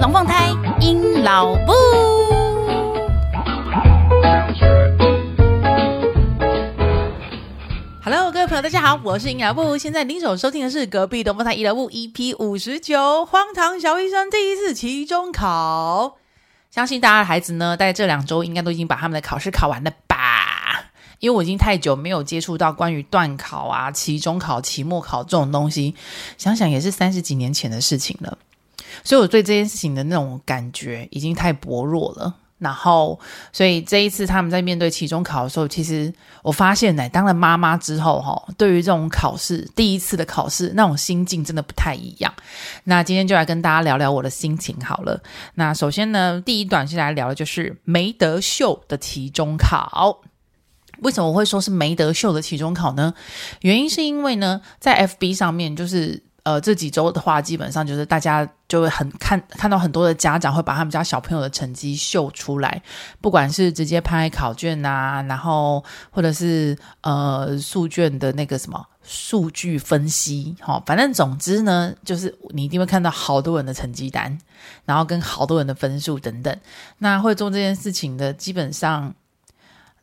龙凤胎阴老布。Hello，各位朋友，大家好，我是阴老布。现在您所收听的是隔壁龙凤胎阴老木 EP 五十九，荒唐小医生第一次期中考。相信大家的孩子呢，在这两周应该都已经把他们的考试考完了吧？因为我已经太久没有接触到关于段考啊、期中考、期末考这种东西，想想也是三十几年前的事情了，所以我对这件事情的那种感觉已经太薄弱了。然后，所以这一次他们在面对期中考的时候，其实我发现呢，当了妈妈之后，哈，对于这种考试，第一次的考试，那种心境真的不太一样。那今天就来跟大家聊聊我的心情好了。那首先呢，第一段先来聊的就是没得秀的期中考。为什么我会说是没得秀的期中考呢？原因是因为呢，在 FB 上面，就是呃这几周的话，基本上就是大家就会很看看到很多的家长会把他们家小朋友的成绩秀出来，不管是直接拍考卷啊，然后或者是呃数卷的那个什么数据分析，好、哦，反正总之呢，就是你一定会看到好多人的成绩单，然后跟好多人的分数等等。那会做这件事情的，基本上。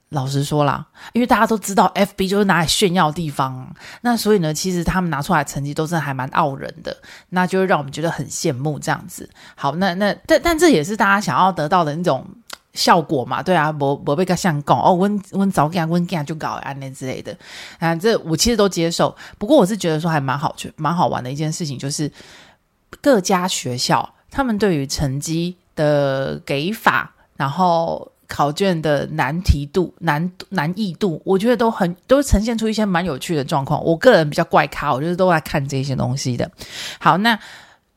老实说啦，因为大家都知道，FB 就是拿来炫耀的地方，那所以呢，其实他们拿出来的成绩都是还蛮傲人的，那就会让我们觉得很羡慕这样子。好，那那但但这也是大家想要得到的那种效果嘛？对啊，我我被他像讲哦，温温早干温干就搞啊那之类的啊，这我其实都接受。不过我是觉得说还蛮好，蛮好玩的一件事情，就是各家学校他们对于成绩的给法，然后。考卷的难题度、难难易度，我觉得都很都呈现出一些蛮有趣的状况。我个人比较怪咖，我就是都在看这些东西的。好，那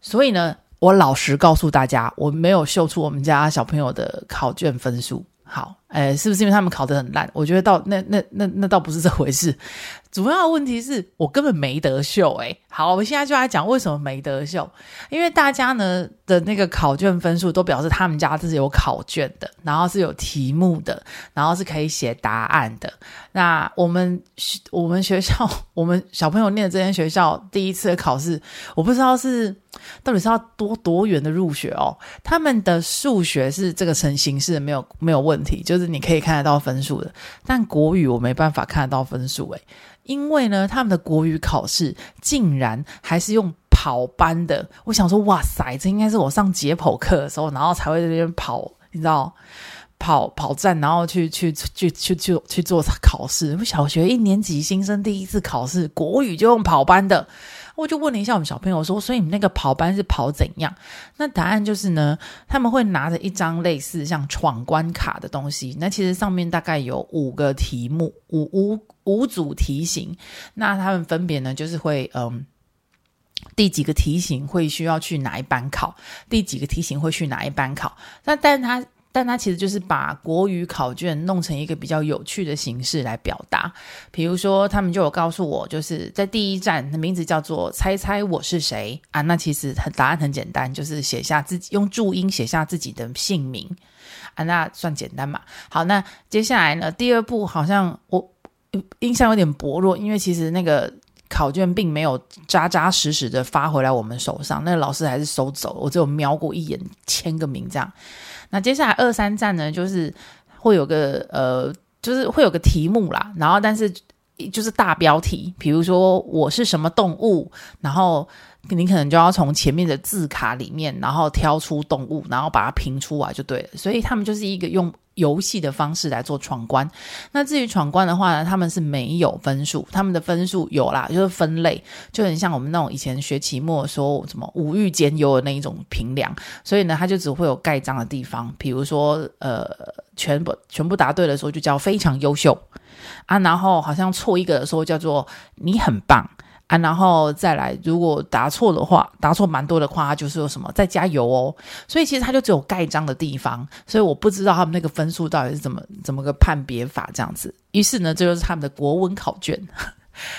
所以呢，我老实告诉大家，我没有秀出我们家小朋友的考卷分数。好，诶，是不是因为他们考得很烂？我觉得倒那那那那倒不是这回事。主要的问题是我根本没得秀，诶，好，我们现在就来讲为什么没得秀。因为大家呢的那个考卷分数都表示他们家这是有考卷的，然后是有题目的，然后是可以写答案的。那我们我们学校 我们小朋友念的这间学校第一次的考试，我不知道是到底是要多多远的入学哦。他们的数学是这个成形式没有没有问题，就是你可以看得到分数的，但国语我没办法看得到分数诶。因为呢，他们的国语考试竟然还是用跑班的。我想说，哇塞，这应该是我上解剖课的时候，然后才会在那边跑，你知道，跑跑站，然后去去去去去去做考试。我小学一年级新生第一次考试，国语就用跑班的。我就问了一下我们小朋友说，所以你们那个跑班是跑怎样？那答案就是呢，他们会拿着一张类似像闯关卡的东西，那其实上面大概有五个题目，五五五组题型。那他们分别呢，就是会嗯，第几个题型会需要去哪一班考，第几个题型会去哪一班考。那但他。但他其实就是把国语考卷弄成一个比较有趣的形式来表达，比如说他们就有告诉我，就是在第一站的名字叫做“猜猜我是谁”啊，那其实答案很简单，就是写下自己用注音写下自己的姓名啊，那算简单嘛。好，那接下来呢，第二步好像我印象有点薄弱，因为其实那个考卷并没有扎扎实实的发回来我们手上，那老师还是收走了，我只有瞄过一眼，签个名这样。那接下来二三站呢，就是会有个呃，就是会有个题目啦，然后但是就是大标题，比如说我是什么动物，然后你可能就要从前面的字卡里面，然后挑出动物，然后把它评出来就对了。所以他们就是一个用。游戏的方式来做闯关，那至于闯关的话呢，他们是没有分数，他们的分数有啦，就是分类，就很像我们那种以前学期末说什么五育兼优的那一种评量，所以呢，他就只会有盖章的地方，比如说呃，全部全部答对的时候就叫非常优秀啊，然后好像错一个的时候叫做你很棒。啊，然后再来，如果答错的话，答错蛮多的话，就是有什么再加油哦。所以其实他就只有盖章的地方，所以我不知道他们那个分数到底是怎么怎么个判别法这样子。于是呢，这就是他们的国文考卷。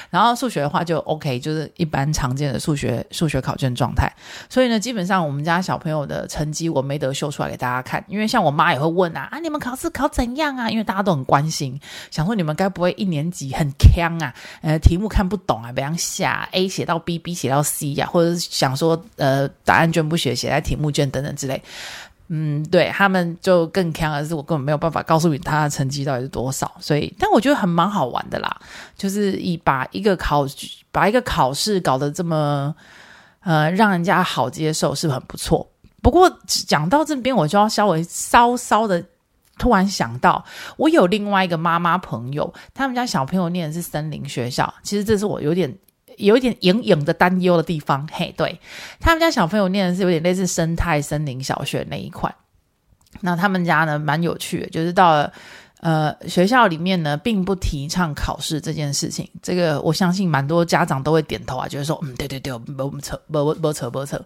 然后数学的话就 OK，就是一般常见的数学数学考卷状态。所以呢，基本上我们家小朋友的成绩我没得秀出来给大家看，因为像我妈也会问啊，啊你们考试考怎样啊？因为大家都很关心，想说你们该不会一年级很锵啊？呃，题目看不懂啊，比样下 A 写到 B，B 写到 C 呀、啊，或者是想说呃答案卷不学，写在题目卷等等之类。嗯，对他们就更强，而是我根本没有办法告诉你他的成绩到底是多少。所以，但我觉得很蛮好玩的啦，就是以把一个考把一个考试搞得这么呃让人家好接受，是很不错。不过讲到这边，我就要稍微稍稍的突然想到，我有另外一个妈妈朋友，他们家小朋友念的是森林学校，其实这是我有点。有一点隐隐的担忧的地方，嘿，对，他们家小朋友念的是有点类似生态森林小学那一块，那他们家呢蛮有趣的，就是到了。呃，学校里面呢，并不提倡考试这件事情。这个我相信蛮多家长都会点头啊，觉得说，嗯，对对对，不不扯，不不不扯不扯。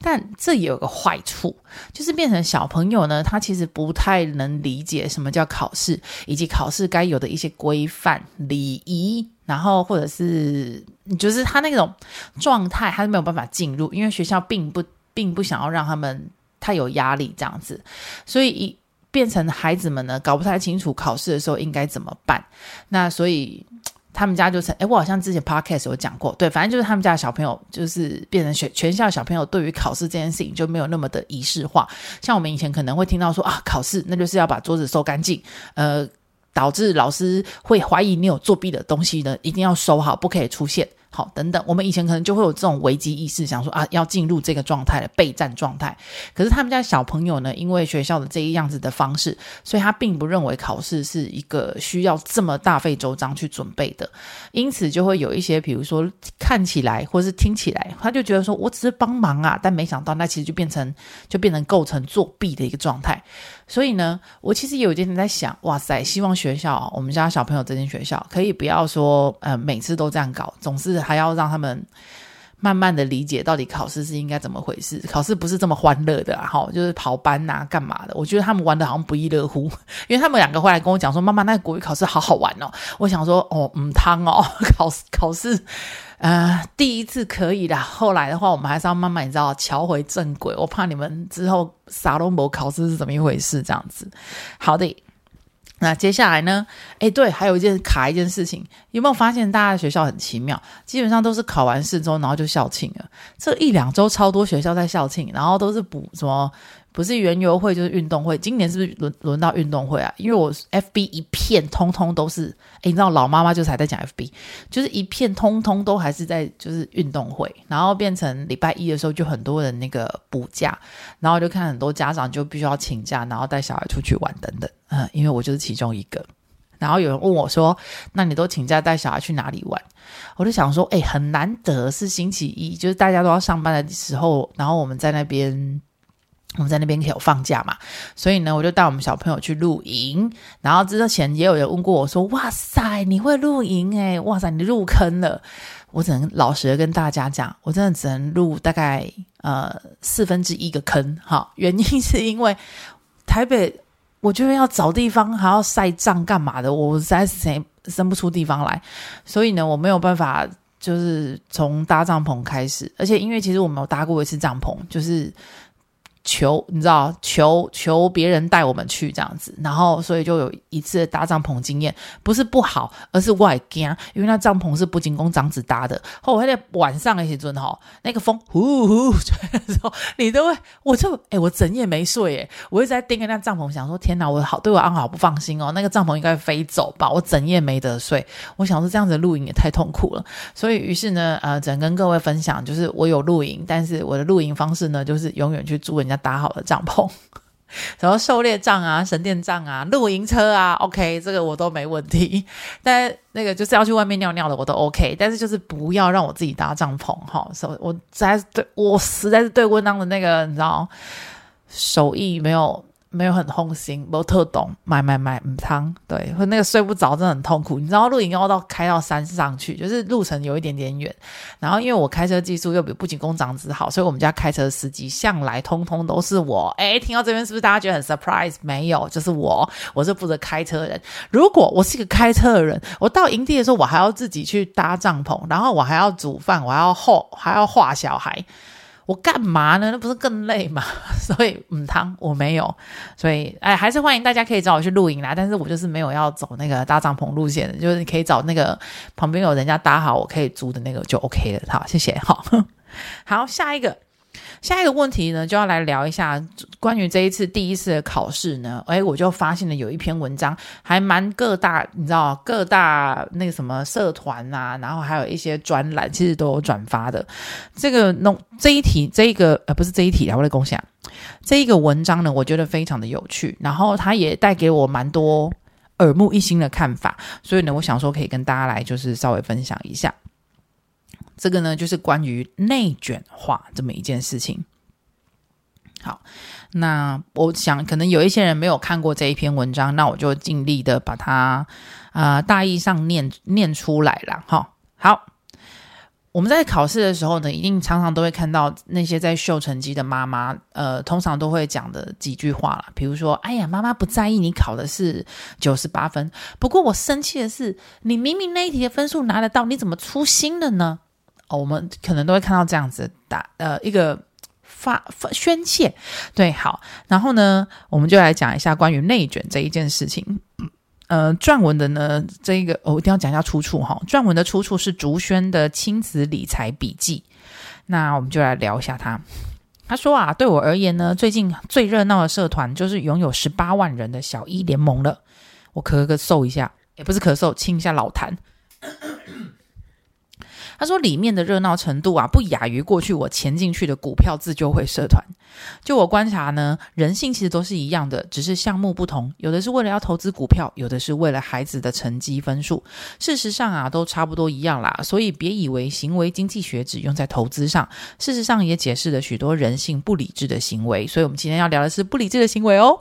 但这也有个坏处，就是变成小朋友呢，他其实不太能理解什么叫考试，以及考试该有的一些规范礼仪，然后或者是就是他那种状态，他是没有办法进入，因为学校并不并不想要让他们太有压力这样子，所以一。变成孩子们呢，搞不太清楚考试的时候应该怎么办。那所以他们家就成，诶，我好像之前 podcast 有讲过，对，反正就是他们家的小朋友就是变成全全校小朋友对于考试这件事情就没有那么的仪式化。像我们以前可能会听到说啊，考试那就是要把桌子收干净，呃，导致老师会怀疑你有作弊的东西呢，一定要收好，不可以出现。好，等等，我们以前可能就会有这种危机意识，想说啊，要进入这个状态的备战状态。可是他们家小朋友呢，因为学校的这一样子的方式，所以他并不认为考试是一个需要这么大费周章去准备的，因此就会有一些，比如说看起来或是听起来，他就觉得说我只是帮忙啊，但没想到那其实就变成就变成构成作弊的一个状态。所以呢，我其实也有一点在想，哇塞，希望学校我们家小朋友这间学校可以不要说呃每次都这样搞，总是。还要让他们慢慢的理解到底考试是应该怎么回事，考试不是这么欢乐的，哈，就是跑班呐、啊，干嘛的？我觉得他们玩的好像不亦乐乎，因为他们两个会来跟我讲说：“妈妈，那个国语考试好好玩哦。”我想说：“哦，嗯，汤哦，考试考试，呃，第一次可以啦，后来的话，我们还是要慢慢，你知道，乔回正轨。我怕你们之后撒龙博考试是怎么一回事，这样子。好的。”那接下来呢？哎，对，还有一件卡一件事情，有没有发现大家的学校很奇妙？基本上都是考完试之后，然后就校庆了。这一两周超多学校在校庆，然后都是补什么？不是园游会就是运动会，今年是不是轮轮到运动会啊？因为我 FB 一片通通都是，诶你知道老妈妈就是还在讲 FB，就是一片通通都还是在就是运动会，然后变成礼拜一的时候就很多人那个补假，然后就看很多家长就必须要请假，然后带小孩出去玩等等，嗯，因为我就是其中一个。然后有人问我说：“那你都请假带小孩去哪里玩？”我就想说：“诶很难得是星期一，就是大家都要上班的时候，然后我们在那边。”我们在那边可有放假嘛，所以呢，我就带我们小朋友去露营。然后之前也有人问过我说：“哇塞，你会露营诶？哇塞，你入坑了。”我只能老实的跟大家讲，我真的只能入大概呃四分之一个坑。哈，原因是因为台北，我觉得要找地方还要晒帐干嘛的，我实在是生生不出地方来，所以呢，我没有办法就是从搭帐篷开始。而且因为其实我没有搭过一次帐篷，就是。求你知道，求求别人带我们去这样子，然后所以就有一次搭帐篷经验，不是不好，而是外惊，因为那帐篷是不仅供长子搭的，后来在晚上的时阵哈，那个风呼呼吹的时候，你都会，我就哎，我整夜没睡哎，我一直在盯着那帐篷，想说天哪，我好对我安好不放心哦，那个帐篷应该飞走吧，我整夜没得睡，我想说这样子露营也太痛苦了，所以于是呢，呃，只能跟各位分享，就是我有露营，但是我的露营方式呢，就是永远去住人家。要搭好的帐篷，什么狩猎帐啊、神殿帐啊、露营车啊，OK，这个我都没问题。但那个就是要去外面尿尿的，我都 OK。但是就是不要让我自己搭帐篷哈。所我实在对我实在是对温当的那个你知道手艺没有没有很痛心，没有特懂，买买买唔汤，对，那个睡不着，真的很痛苦。你知道露营要到开到山上去，就是路程有一点点远。然后因为我开车技术又比步行工长子好，所以我们家开车司机向来通通都是我。诶，听到这边是不是大家觉得很 surprise？没有，就是我，我是负责开车的人。如果我是一个开车的人，我到营地的时候，我还要自己去搭帐篷，然后我还要煮饭，我还要后还要画小孩。我干嘛呢？那不是更累吗？所以嗯汤我没有，所以哎，还是欢迎大家可以找我去露营啦。但是我就是没有要走那个搭帐篷路线的，就是你可以找那个旁边有人家搭好，我可以租的那个就 OK 了。好，谢谢。好，好，下一个。下一个问题呢，就要来聊一下关于这一次第一次的考试呢。诶，我就发现了有一篇文章，还蛮各大，你知道各大那个什么社团啊，然后还有一些专栏，其实都有转发的。这个弄这一题，这个呃不是这一题啊，我来共享这一个文章呢，我觉得非常的有趣，然后它也带给我蛮多耳目一新的看法，所以呢，我想说可以跟大家来就是稍微分享一下。这个呢，就是关于内卷化这么一件事情。好，那我想可能有一些人没有看过这一篇文章，那我就尽力的把它啊、大意上念念出来了。哈，好，我们在考试的时候呢，一定常常都会看到那些在秀成绩的妈妈，呃，通常都会讲的几句话啦，比如说，哎呀，妈妈不在意你考的是九十八分，不过我生气的是，你明明那一题的分数拿得到，你怎么粗心了呢？我们可能都会看到这样子打呃一个发发宣泄，对，好，然后呢，我们就来讲一下关于内卷这一件事情。呃，撰文的呢，这一个我、一定要讲一下出处哈。撰文的出处是竹轩的《亲子理财笔记》，那我们就来聊一下他。他说啊，对我而言呢，最近最热闹的社团就是拥有十八万人的小一联盟了。我咳咳嗽一下，也不是咳嗽，清一下老痰。他说：“里面的热闹程度啊，不亚于过去我潜进去的股票自救会社团。就我观察呢，人性其实都是一样的，只是项目不同。有的是为了要投资股票，有的是为了孩子的成绩分数。事实上啊，都差不多一样啦。所以别以为行为经济学只用在投资上，事实上也解释了许多人性不理智的行为。所以我们今天要聊的是不理智的行为哦。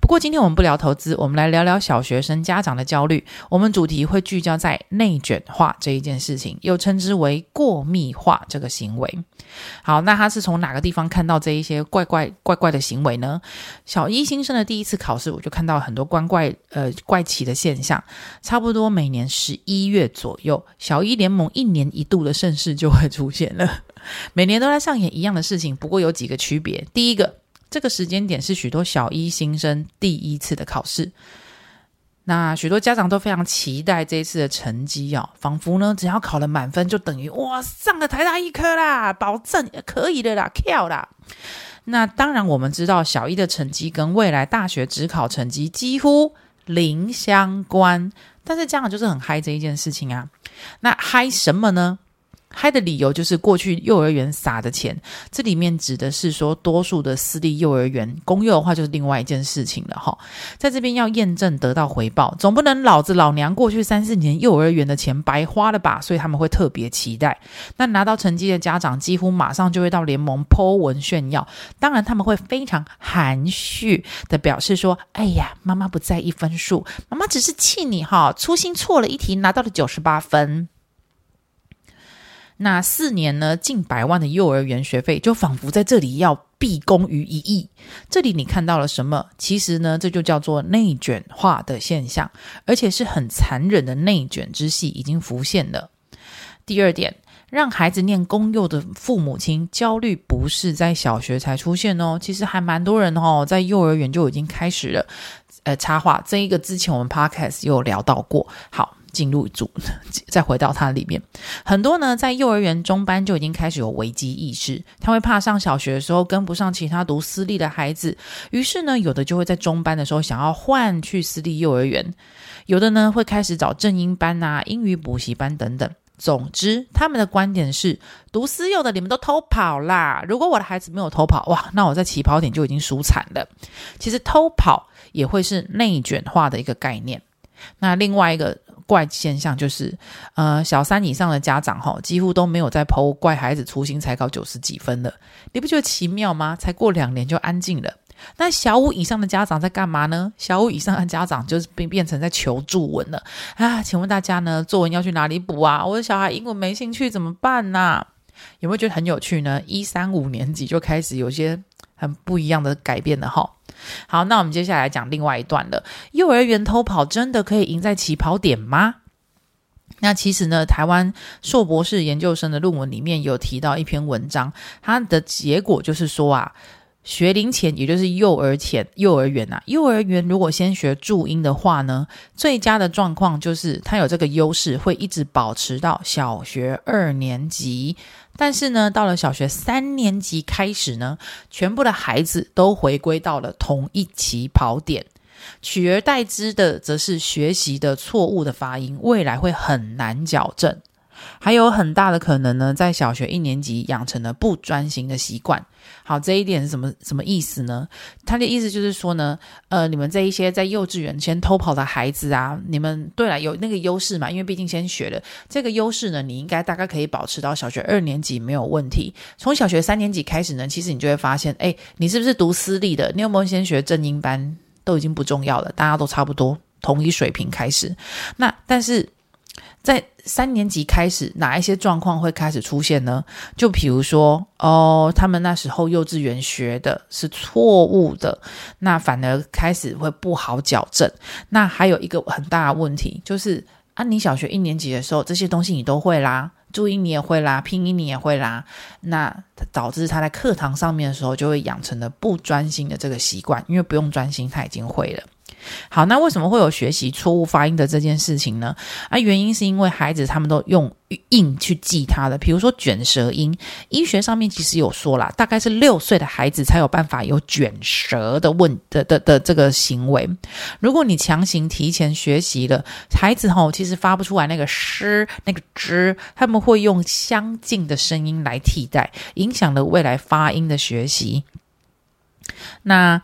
不过今天我们不聊投资，我们来聊聊小学生家长的焦虑。我们主题会聚焦在内卷化这一件事情，又称之为过密化这个行为。好，那他是从哪个地方看到这一些怪怪怪怪的行为呢？小一新生的第一次考试，我就看到很多怪怪呃怪奇的现象。差不多每年十一月左右，小一联盟一年一度的盛事就会出现了。每年都在上演一样的事情，不过有几个区别。第一个，这个时间点是许多小一新生第一次的考试。那许多家长都非常期待这一次的成绩哦，仿佛呢，只要考了满分，就等于哇，上了台大一科啦，保证可以的啦，跳啦。那当然，我们知道小一的成绩跟未来大学只考成绩几乎零相关，但是家长就是很嗨这一件事情啊。那嗨什么呢？嗨的理由就是过去幼儿园撒的钱，这里面指的是说多数的私立幼儿园，公幼的话就是另外一件事情了哈。在这边要验证得到回报，总不能老子老娘过去三四年幼儿园的钱白花了吧？所以他们会特别期待。那拿到成绩的家长几乎马上就会到联盟 po 文炫耀，当然他们会非常含蓄的表示说：“哎呀，妈妈不在意分数，妈妈只是气你哈，粗心错了一题，拿到了九十八分。”那四年呢，近百万的幼儿园学费就仿佛在这里要毕恭于一役。这里你看到了什么？其实呢，这就叫做内卷化的现象，而且是很残忍的内卷之戏已经浮现了。第二点，让孩子念公幼的父母亲焦虑，不是在小学才出现哦，其实还蛮多人哦，在幼儿园就已经开始了。呃，插话，这一个之前我们 Podcast 有聊到过。好。进入组，再回到它里面，很多呢在幼儿园中班就已经开始有危机意识，他会怕上小学的时候跟不上其他读私立的孩子，于是呢有的就会在中班的时候想要换去私立幼儿园，有的呢会开始找正音班啊、英语补习班等等。总之，他们的观点是读私幼的你们都偷跑啦，如果我的孩子没有偷跑，哇，那我在起跑点就已经输惨了。其实偷跑也会是内卷化的一个概念。那另外一个。怪现象就是，呃，小三以上的家长哈，几乎都没有在剖怪孩子粗心才考九十几分了。你不觉得奇妙吗？才过两年就安静了。那小五以上的家长在干嘛呢？小五以上的家长就是变变成在求助文了啊！请问大家呢，作文要去哪里补啊？我的小孩英文没兴趣怎么办呢、啊？有没有觉得很有趣呢？一三五年级就开始有些很不一样的改变了哈。好，那我们接下来讲另外一段了。幼儿园偷跑真的可以赢在起跑点吗？那其实呢，台湾硕博士研究生的论文里面有提到一篇文章，它的结果就是说啊。学龄前，也就是幼儿前、幼儿园啊，幼儿园如果先学注音的话呢，最佳的状况就是他有这个优势，会一直保持到小学二年级。但是呢，到了小学三年级开始呢，全部的孩子都回归到了同一起跑点，取而代之的则是学习的错误的发音，未来会很难矫正。还有很大的可能呢，在小学一年级养成了不专心的习惯。好，这一点是什么什么意思呢？他的意思就是说呢，呃，你们这一些在幼稚园先偷跑的孩子啊，你们对了有那个优势嘛？因为毕竟先学了这个优势呢，你应该大概可以保持到小学二年级没有问题。从小学三年级开始呢，其实你就会发现，哎，你是不是读私立的？你有没有先学正音班？都已经不重要了，大家都差不多同一水平开始。那但是。在三年级开始，哪一些状况会开始出现呢？就比如说，哦，他们那时候幼稚园学的是错误的，那反而开始会不好矫正。那还有一个很大的问题，就是啊，你小学一年级的时候，这些东西你都会啦，注音你也会啦，拼音你也会啦，那导致他在课堂上面的时候就会养成了不专心的这个习惯，因为不用专心，他已经会了。好，那为什么会有学习错误发音的这件事情呢？啊，原因是因为孩子他们都用印去记它的，比如说卷舌音，医学上面其实有说啦，大概是六岁的孩子才有办法有卷舌的问的的的这个行为。如果你强行提前学习了，孩子吼其实发不出来那个诗那个之，他们会用相近的声音来替代，影响了未来发音的学习。那。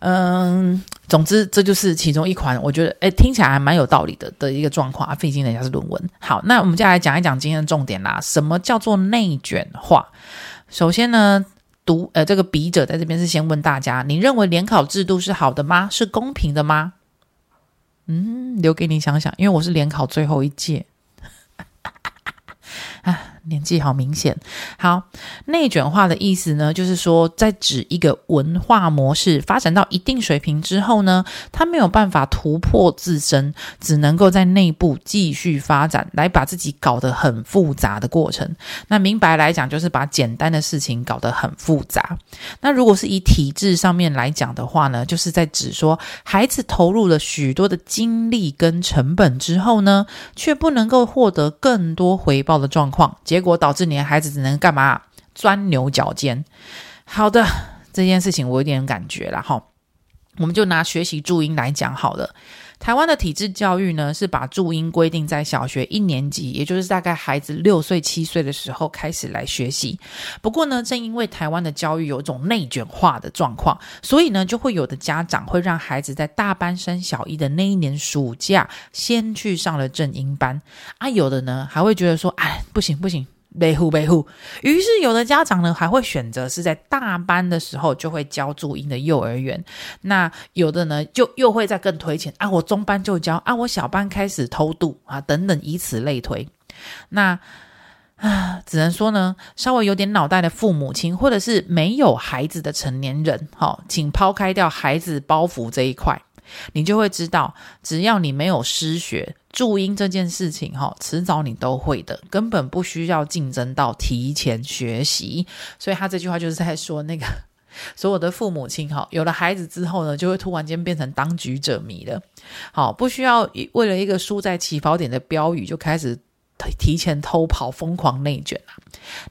嗯，总之这就是其中一款，我觉得诶听起来还蛮有道理的的一个状况啊。毕竟人家是论文。好，那我们接下来讲一讲今天的重点啦。什么叫做内卷化？首先呢，读呃这个笔者在这边是先问大家：你认为联考制度是好的吗？是公平的吗？嗯，留给你想想，因为我是联考最后一届。年纪好明显。好，内卷化的意思呢，就是说，在指一个文化模式发展到一定水平之后呢，它没有办法突破自身，只能够在内部继续发展，来把自己搞得很复杂的过程。那明白来讲，就是把简单的事情搞得很复杂。那如果是以体制上面来讲的话呢，就是在指说，孩子投入了许多的精力跟成本之后呢，却不能够获得更多回报的状况。结结果导致你的孩子只能干嘛？钻牛角尖。好的，这件事情我有点感觉了哈。我们就拿学习注音来讲好了。台湾的体制教育呢，是把注音规定在小学一年级，也就是大概孩子六岁七岁的时候开始来学习。不过呢，正因为台湾的教育有种内卷化的状况，所以呢，就会有的家长会让孩子在大班升小一的那一年暑假先去上了正音班啊，有的呢还会觉得说，哎，不行不行。维护维护，于是有的家长呢还会选择是在大班的时候就会教注音的幼儿园，那有的呢就又会再更推前啊，我中班就教啊，我小班开始偷渡啊，等等，以此类推。那啊，只能说呢，稍微有点脑袋的父母亲或者是没有孩子的成年人，好，请抛开掉孩子包袱这一块。你就会知道，只要你没有失学，注音这件事情，哈，迟早你都会的，根本不需要竞争到提前学习。所以他这句话就是在说，那个 所有的父母亲，哈，有了孩子之后呢，就会突然间变成当局者迷了。好，不需要为了一个输在起跑点的标语，就开始提前偷跑，疯狂内卷啊。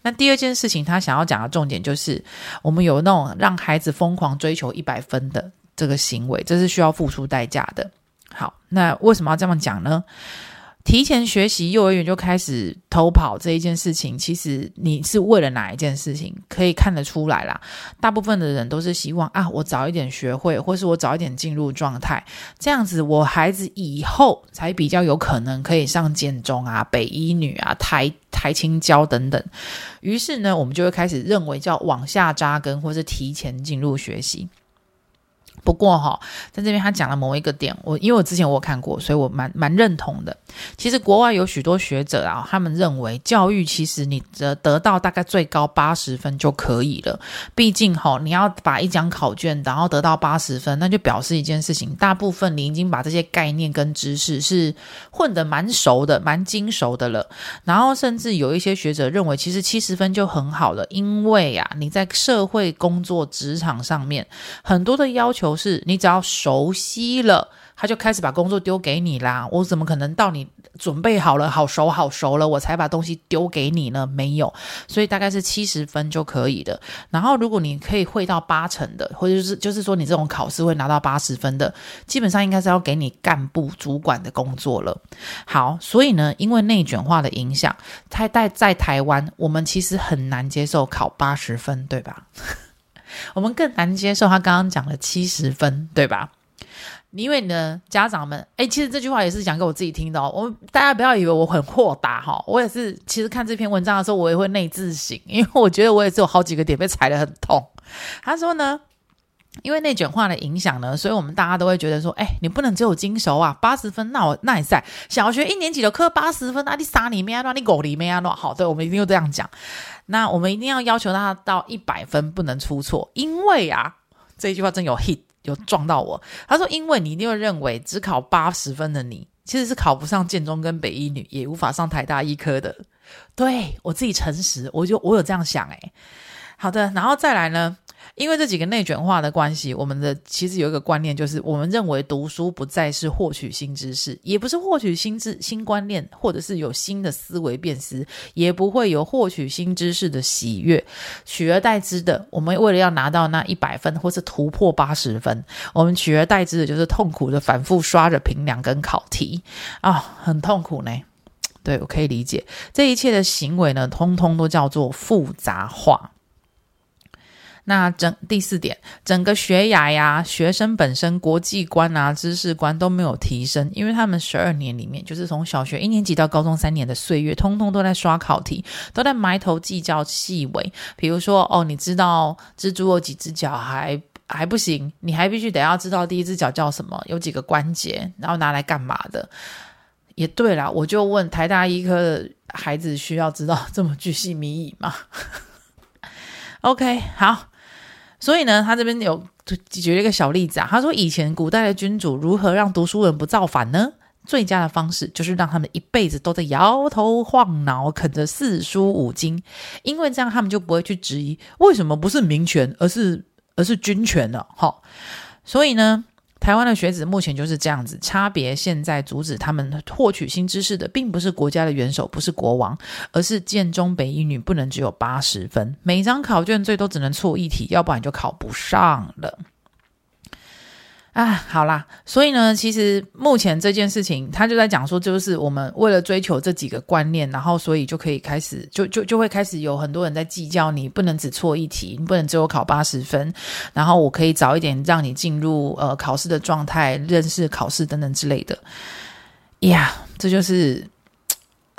那第二件事情，他想要讲的重点就是，我们有那种让孩子疯狂追求一百分的。这个行为，这是需要付出代价的。好，那为什么要这么讲呢？提前学习，幼儿园就开始偷跑这一件事情，其实你是为了哪一件事情？可以看得出来啦。大部分的人都是希望啊，我早一点学会，或是我早一点进入状态，这样子我孩子以后才比较有可能可以上建中啊、北一女啊、台台清交等等。于是呢，我们就会开始认为叫往下扎根，或是提前进入学习。不过哈，在这边他讲了某一个点，我因为我之前我看过，所以我蛮蛮认同的。其实国外有许多学者啊，他们认为教育其实你得得到大概最高八十分就可以了。毕竟哈，你要把一张考卷然后得到八十分，那就表示一件事情，大部分你已经把这些概念跟知识是混得蛮熟的、蛮精熟的了。然后甚至有一些学者认为，其实七十分就很好了，因为啊，你在社会工作职场上面很多的要求。都是你只要熟悉了，他就开始把工作丢给你啦。我怎么可能到你准备好了、好熟好熟了，我才把东西丢给你呢？没有，所以大概是七十分就可以的。然后如果你可以会到八成的，或者是就是说你这种考试会拿到八十分的，基本上应该是要给你干部主管的工作了。好，所以呢，因为内卷化的影响，在在在台湾，我们其实很难接受考八十分，对吧？我们更难接受他刚刚讲了七十分，对吧？因为呢，家长们，诶，其实这句话也是讲给我自己听的哦。我们大家不要以为我很豁达哈，我也是。其实看这篇文章的时候，我也会内自省，因为我觉得我也是有好几个点被踩得很痛。他说呢，因为内卷化的影响呢，所以我们大家都会觉得说，诶，你不能只有精熟啊，八十分，那我那也在小学一年级的课八十分，那你傻里面啊，你狗里面啊，好，对，我们一定要这样讲。那我们一定要要求他到一百分不能出错，因为啊，这一句话真有 hit，有撞到我。他说，因为你一定会认为只考八十分的你，其实是考不上建中跟北一女，也无法上台大医科的。对，我自己诚实，我就我有这样想诶。好的，然后再来呢？因为这几个内卷化的关系，我们的其实有一个观念，就是我们认为读书不再是获取新知识，也不是获取新知、新观念，或者是有新的思维辨识，也不会有获取新知识的喜悦。取而代之的，我们为了要拿到那一百分，或是突破八十分，我们取而代之的就是痛苦的反复刷着评量跟考题啊、很痛苦呢。对，我可以理解，这一切的行为呢，通通都叫做复杂化。那整第四点，整个学涯呀，学生本身国际观啊、知识观都没有提升，因为他们十二年里面，就是从小学一年级到高中三年的岁月，通通都在刷考题，都在埋头计较细微。比如说，哦，你知道蜘蛛有几只脚还还不行，你还必须得要知道第一只脚叫什么，有几个关节，然后拿来干嘛的。也对啦，我就问台大医科的孩子需要知道这么巨细靡遗吗？OK，好。所以呢，他这边有举了一个小例子啊。他说，以前古代的君主如何让读书人不造反呢？最佳的方式就是让他们一辈子都在摇头晃脑，啃着四书五经，因为这样他们就不会去质疑为什么不是民权，而是而是军权了。哈，所以呢。台湾的学子目前就是这样子，差别现在阻止他们获取新知识的，并不是国家的元首，不是国王，而是建中北一女不能只有八十分，每张考卷最多只能错一题，要不然就考不上了。啊，好啦，所以呢，其实目前这件事情，他就在讲说，就是我们为了追求这几个观念，然后所以就可以开始，就就就会开始有很多人在计较，你不能只错一题，你不能只有考八十分，然后我可以早一点让你进入呃考试的状态，认识考试等等之类的。呀，这就是。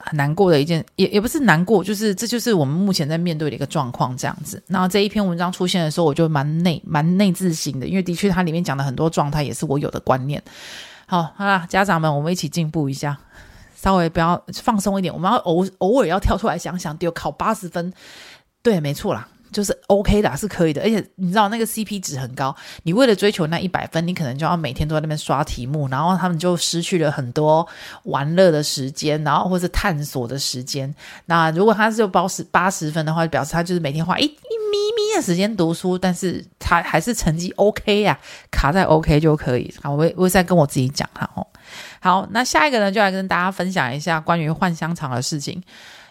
很难过的一件，也也不是难过，就是这就是我们目前在面对的一个状况，这样子。那这一篇文章出现的时候，我就蛮内蛮内自省的，因为的确它里面讲的很多状态也是我有的观念。好，好啦，家长们，我们一起进步一下，稍微不要放松一点，我们要偶偶尔要跳出来想想，丢考八十分，对，没错啦。就是 OK 的，是可以的，而且你知道那个 CP 值很高。你为了追求那一百分，你可能就要每天都在那边刷题目，然后他们就失去了很多玩乐的时间，然后或是探索的时间。那如果他是就包十八十分的话，表示他就是每天花一一咪咪的时间读书，但是他还是成绩 OK 呀，卡在 OK 就可以。好，我我会再跟我自己讲哈。好，那下一个呢，就来跟大家分享一下关于换香肠的事情。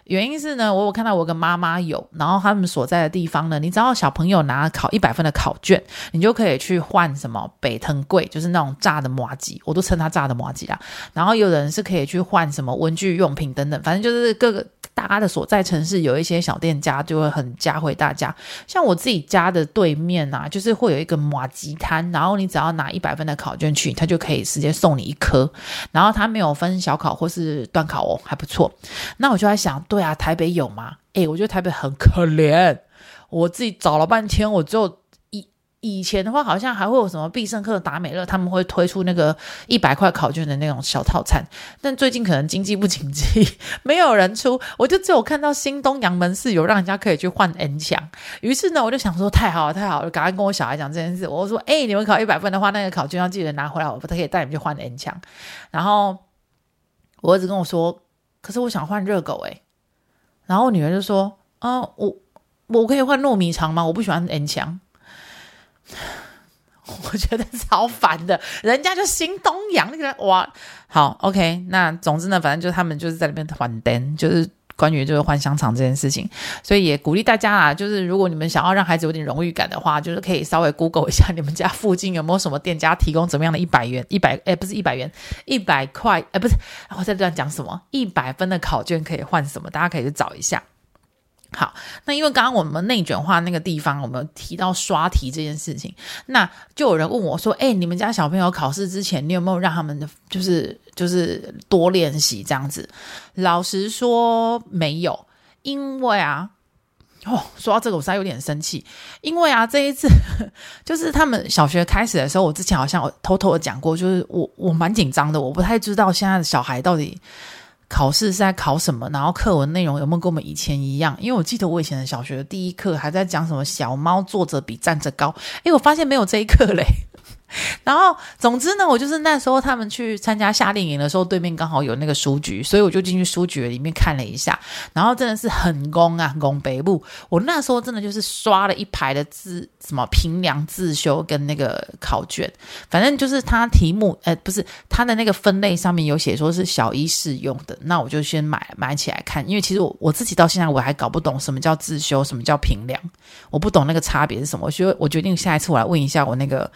原因是呢，我有看到我跟妈妈有，然后他们所在的地方呢，你只要小朋友拿考一百分的考卷，你就可以去换什么北藤贵，就是那种炸的麻吉，我都称它炸的麻吉啊。然后有人是可以去换什么文具用品等等，反正就是各个。大家的所在城市有一些小店家就会很加惠大家，像我自己家的对面啊，就是会有一个麻吉摊，然后你只要拿一百分的考卷去，他就可以直接送你一颗，然后他没有分小考或是段考哦，还不错。那我就在想，对对啊，台北有吗？诶，我觉得台北很可怜，我自己找了半天，我只有以前的话，好像还会有什么必胜客、达美乐，他们会推出那个一百块考卷的那种小套餐。但最近可能经济不景气，没有人出，我就只有看到新东阳门市有让人家可以去换 N 奖。于是呢，我就想说，太好了，太好了，赶快跟我小孩讲这件事。我说，哎，你们考一百分的话，那个考卷要记得拿回来，我不可以带你们去换 N 奖。然后我儿子跟我说，可是我想换热狗诶。然后我女儿就说，啊，我我可以换糯米肠吗？我不喜欢 N 强。我觉得超烦的，人家就新东阳那个哇，好 OK，那总之呢，反正就是他们就是在那边团灯，就是关于就是换香肠这件事情，所以也鼓励大家啊，就是如果你们想要让孩子有点荣誉感的话，就是可以稍微 Google 一下你们家附近有没有什么店家提供怎么样的一百元一百，哎，不是一百元一百块，哎，不是，我在这讲什么一百分的考卷可以换什么，大家可以去找一下。好，那因为刚刚我们内卷化那个地方，我们提到刷题这件事情，那就有人问我说：“哎，你们家小朋友考试之前，你有没有让他们就是就是多练习这样子？”老实说没有，因为啊，哦，说到这个我实在有点生气，因为啊，这一次 就是他们小学开始的时候，我之前好像我偷偷的讲过，就是我我蛮紧张的，我不太知道现在的小孩到底。考试是在考什么？然后课文内容有没有跟我们以前一样？因为我记得我以前的小学的第一课还在讲什么“小猫坐着比站着高”，诶，我发现没有这一课嘞。然后，总之呢，我就是那时候他们去参加夏令营的时候，对面刚好有那个书局，所以我就进去书局里面看了一下。然后真的是很攻啊，很攻北部。我那时候真的就是刷了一排的字，什么平凉自修跟那个考卷，反正就是他题目，呃，不是他的那个分类上面有写说是小一适用的，那我就先买买起来看。因为其实我我自己到现在我还搞不懂什么叫自修，什么叫平凉，我不懂那个差别是什么。我觉得我决定下一次我来问一下我那个。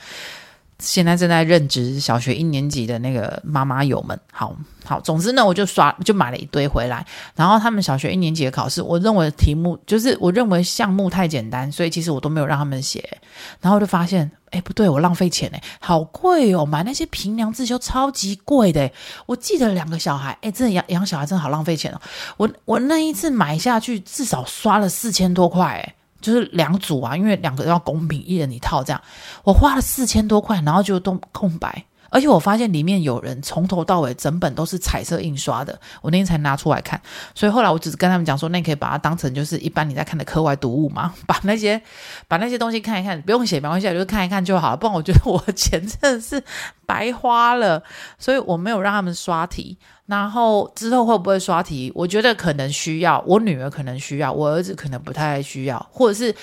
现在正在任职小学一年级的那个妈妈友们，好好，总之呢，我就刷就买了一堆回来。然后他们小学一年级的考试，我认为题目就是我认为项目太简单，所以其实我都没有让他们写。然后我就发现，哎，不对，我浪费钱哎，好贵哦，买那些平梁自修超级贵的。我记得两个小孩，哎，真的养养小孩真的好浪费钱哦。我我那一次买下去至少刷了四千多块哎。就是两组啊，因为两个要公平，一人一套这样。我花了四千多块，然后就都空白。而且我发现里面有人从头到尾整本都是彩色印刷的，我那天才拿出来看。所以后来我只是跟他们讲说，那你可以把它当成就是一般你在看的课外读物嘛，把那些 把那些东西看一看，不用写没关系，就是看一看就好了。不然我觉得我钱真的是白花了，所以我没有让他们刷题。然后之后会不会刷题？我觉得可能需要，我女儿可能需要，我儿子可能不太需要，或者是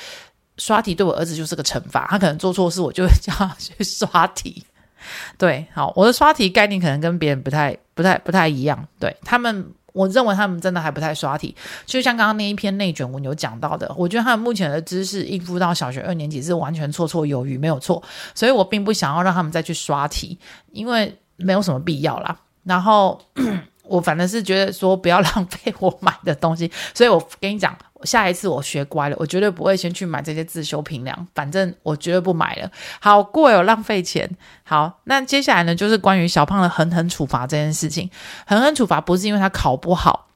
刷题对我儿子就是个惩罚，他可能做错事，我就会叫他去刷题。对，好，我的刷题概念可能跟别人不太、不太、不太一样。对他们，我认为他们真的还不太刷题。就像刚刚那一篇内卷文有讲到的，我觉得他们目前的知识应付到小学二年级是完全绰绰有余，没有错。所以我并不想要让他们再去刷题，因为没有什么必要啦。然后 我反正是觉得说不要 浪费我买的东西，所以我跟你讲，下一次我学乖了，我绝对不会先去买这些自修评量，反正我绝对不买了，好贵哦，浪费钱。好，那接下来呢，就是关于小胖的狠狠处罚这件事情，狠狠处罚不是因为他考不好。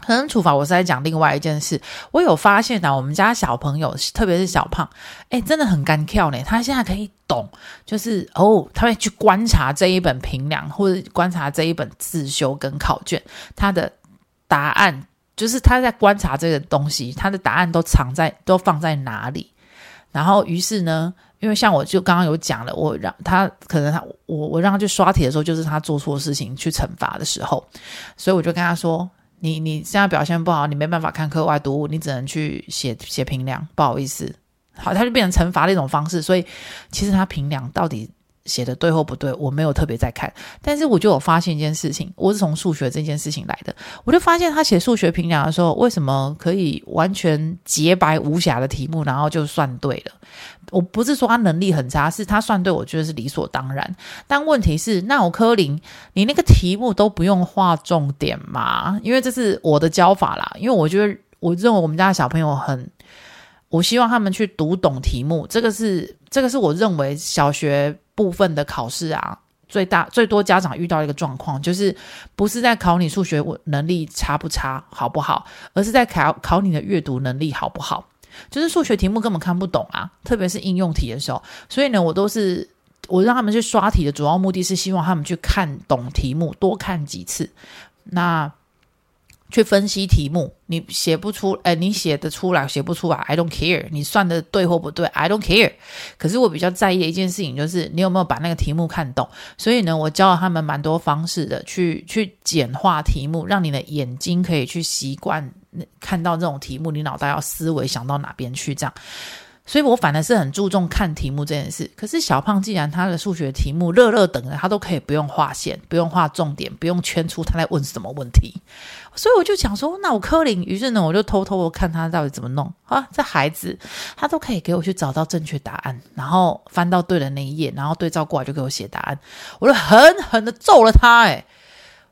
狠狠处罚，我是在讲另外一件事。我有发现呢、啊，我们家小朋友，特别是小胖，哎，真的很干跳呢。他现在可以懂，就是哦，他会去观察这一本评量，或者观察这一本自修跟考卷，他的答案就是他在观察这个东西，他的答案都藏在，都放在哪里。然后，于是呢，因为像我就刚刚有讲了，我让他可能他我我让他去刷题的时候，就是他做错事情去惩罚的时候，所以我就跟他说。你你现在表现不好，你没办法看课外读物，你只能去写写评量，不好意思，好，他就变成惩罚的一种方式。所以其实他评量到底写的对或不对，我没有特别在看。但是我就有发现一件事情，我是从数学这件事情来的，我就发现他写数学评量的时候，为什么可以完全洁白无瑕的题目，然后就算对了？我不是说他能力很差，是他算对，我觉得是理所当然。但问题是，那我柯林，你那个题目都不用画重点吗？因为这是我的教法啦。因为我觉得，我认为我们家的小朋友很，我希望他们去读懂题目。这个是，这个是我认为小学部分的考试啊，最大最多家长遇到一个状况，就是不是在考你数学能力差不差，好不好，而是在考考你的阅读能力好不好。就是数学题目根本看不懂啊，特别是应用题的时候。所以呢，我都是我让他们去刷题的主要目的是希望他们去看懂题目，多看几次。那。去分析题目，你写不出，哎，你写得出来，写不出来，I don't care。你算的对或不对，I don't care。可是我比较在意的一件事情就是你有没有把那个题目看懂。所以呢，我教了他们蛮多方式的，去去简化题目，让你的眼睛可以去习惯看到这种题目，你脑袋要思维想到哪边去这样。所以我反而是很注重看题目这件事。可是小胖既然他的数学题目乐乐等的，他都可以不用画线，不用画重点，不用圈出他在问什么问题。所以我就想说，那我柯林，于是呢，我就偷偷的看他到底怎么弄啊。这孩子他都可以给我去找到正确答案，然后翻到对的那一页，然后对照过来就给我写答案。我就狠狠的揍了他，诶。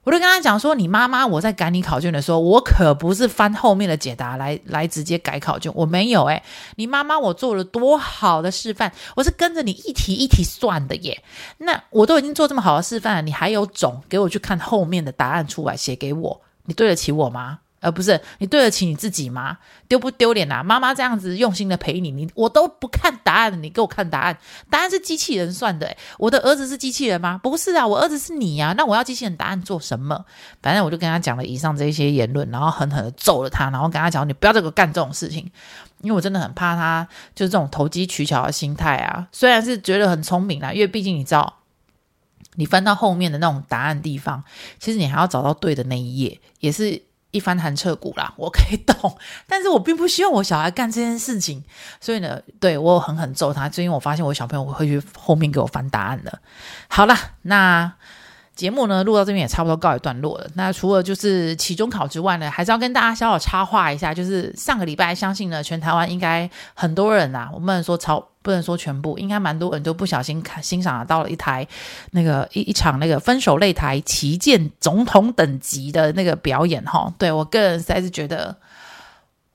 我就跟他讲说，你妈妈我在改你考卷的时候，我可不是翻后面的解答来来直接改考卷，我没有诶，你妈妈我做了多好的示范，我是跟着你一题一题算的耶。那我都已经做这么好的示范，你还有种给我去看后面的答案出来写给我？你对得起我吗？呃、不是你对得起你自己吗？丢不丢脸啊？妈妈这样子用心的陪你，你我都不看答案，你给我看答案，答案是机器人算的。我的儿子是机器人吗？不是啊，我儿子是你呀、啊。那我要机器人答案做什么？反正我就跟他讲了以上这些言论，然后狠狠的揍了他，然后跟他讲，你不要这个干这种事情，因为我真的很怕他就是这种投机取巧的心态啊。虽然是觉得很聪明啦，因为毕竟你知道，你翻到后面的那种答案地方，其实你还要找到对的那一页，也是。一番寒彻骨啦，我可以懂，但是我并不希望我小孩干这件事情，所以呢，对，我狠狠揍他，最近我发现我小朋友会去后面给我翻答案了。好啦，那。节目呢，录到这边也差不多告一段落了。那除了就是期中考之外呢，还是要跟大家小小插话一下，就是上个礼拜，相信呢全台湾应该很多人呐、啊，我不能说超，不能说全部，应该蛮多人都不小心看欣赏到了一台那个一一场那个分手擂台旗舰总统等级的那个表演哈。对，我个人实在是觉得，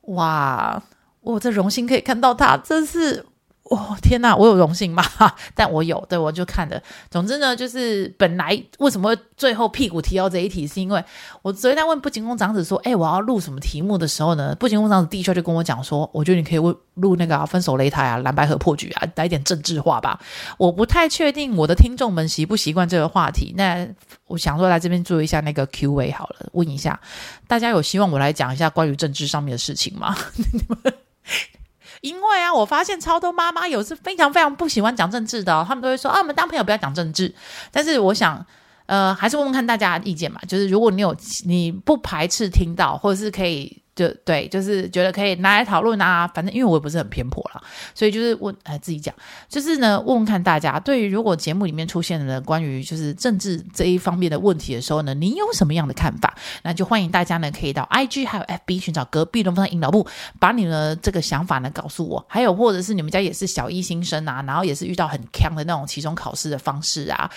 哇，我这荣幸可以看到他，真是。哦天呐，我有荣幸吗？但我有，对，我就看了。总之呢，就是本来为什么最后屁股提到这一题，是因为我昨天在问步行宫长子说：“哎，我要录什么题目的时候呢？”步行宫长子第一句就跟我讲说：“我觉得你可以录那个、分手擂台啊，蓝白合破局啊，来点政治化吧。”我不太确定我的听众们习不习惯这个话题。那我想说来这边做一下那个 Q&A 好了，问一下大家有希望我来讲一下关于政治上面的事情吗？因为啊，我发现超多妈妈有是非常非常不喜欢讲政治的哦，他们都会说啊，我们当朋友不要讲政治。但是我想，呃，还是问问看大家的意见嘛，就是如果你有你不排斥听到，或者是可以。就对，就是觉得可以拿来讨论啊。反正因为我也不是很偏颇啦，所以就是问，哎，自己讲，就是呢，问问看大家，对于如果节目里面出现了关于就是政治这一方面的问题的时候呢，您有什么样的看法？那就欢迎大家呢，可以到 IG 还有 FB 寻找隔壁龙凤胎阴老木，把你的这个想法呢告诉我。还有或者是你们家也是小一新生啊，然后也是遇到很锵的那种期中考试的方式啊。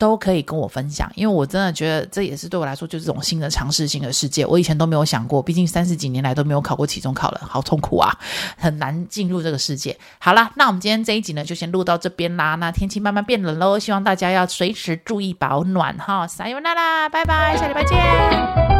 都可以跟我分享，因为我真的觉得这也是对我来说就是这种新的尝试新的世界，我以前都没有想过，毕竟三十几年来都没有考过期中考了，好痛苦啊，很难进入这个世界。好啦，那我们今天这一集呢就先录到这边啦。那天气慢慢变冷喽，希望大家要随时注意保暖哈。撒油那啦，拜拜，下礼拜见。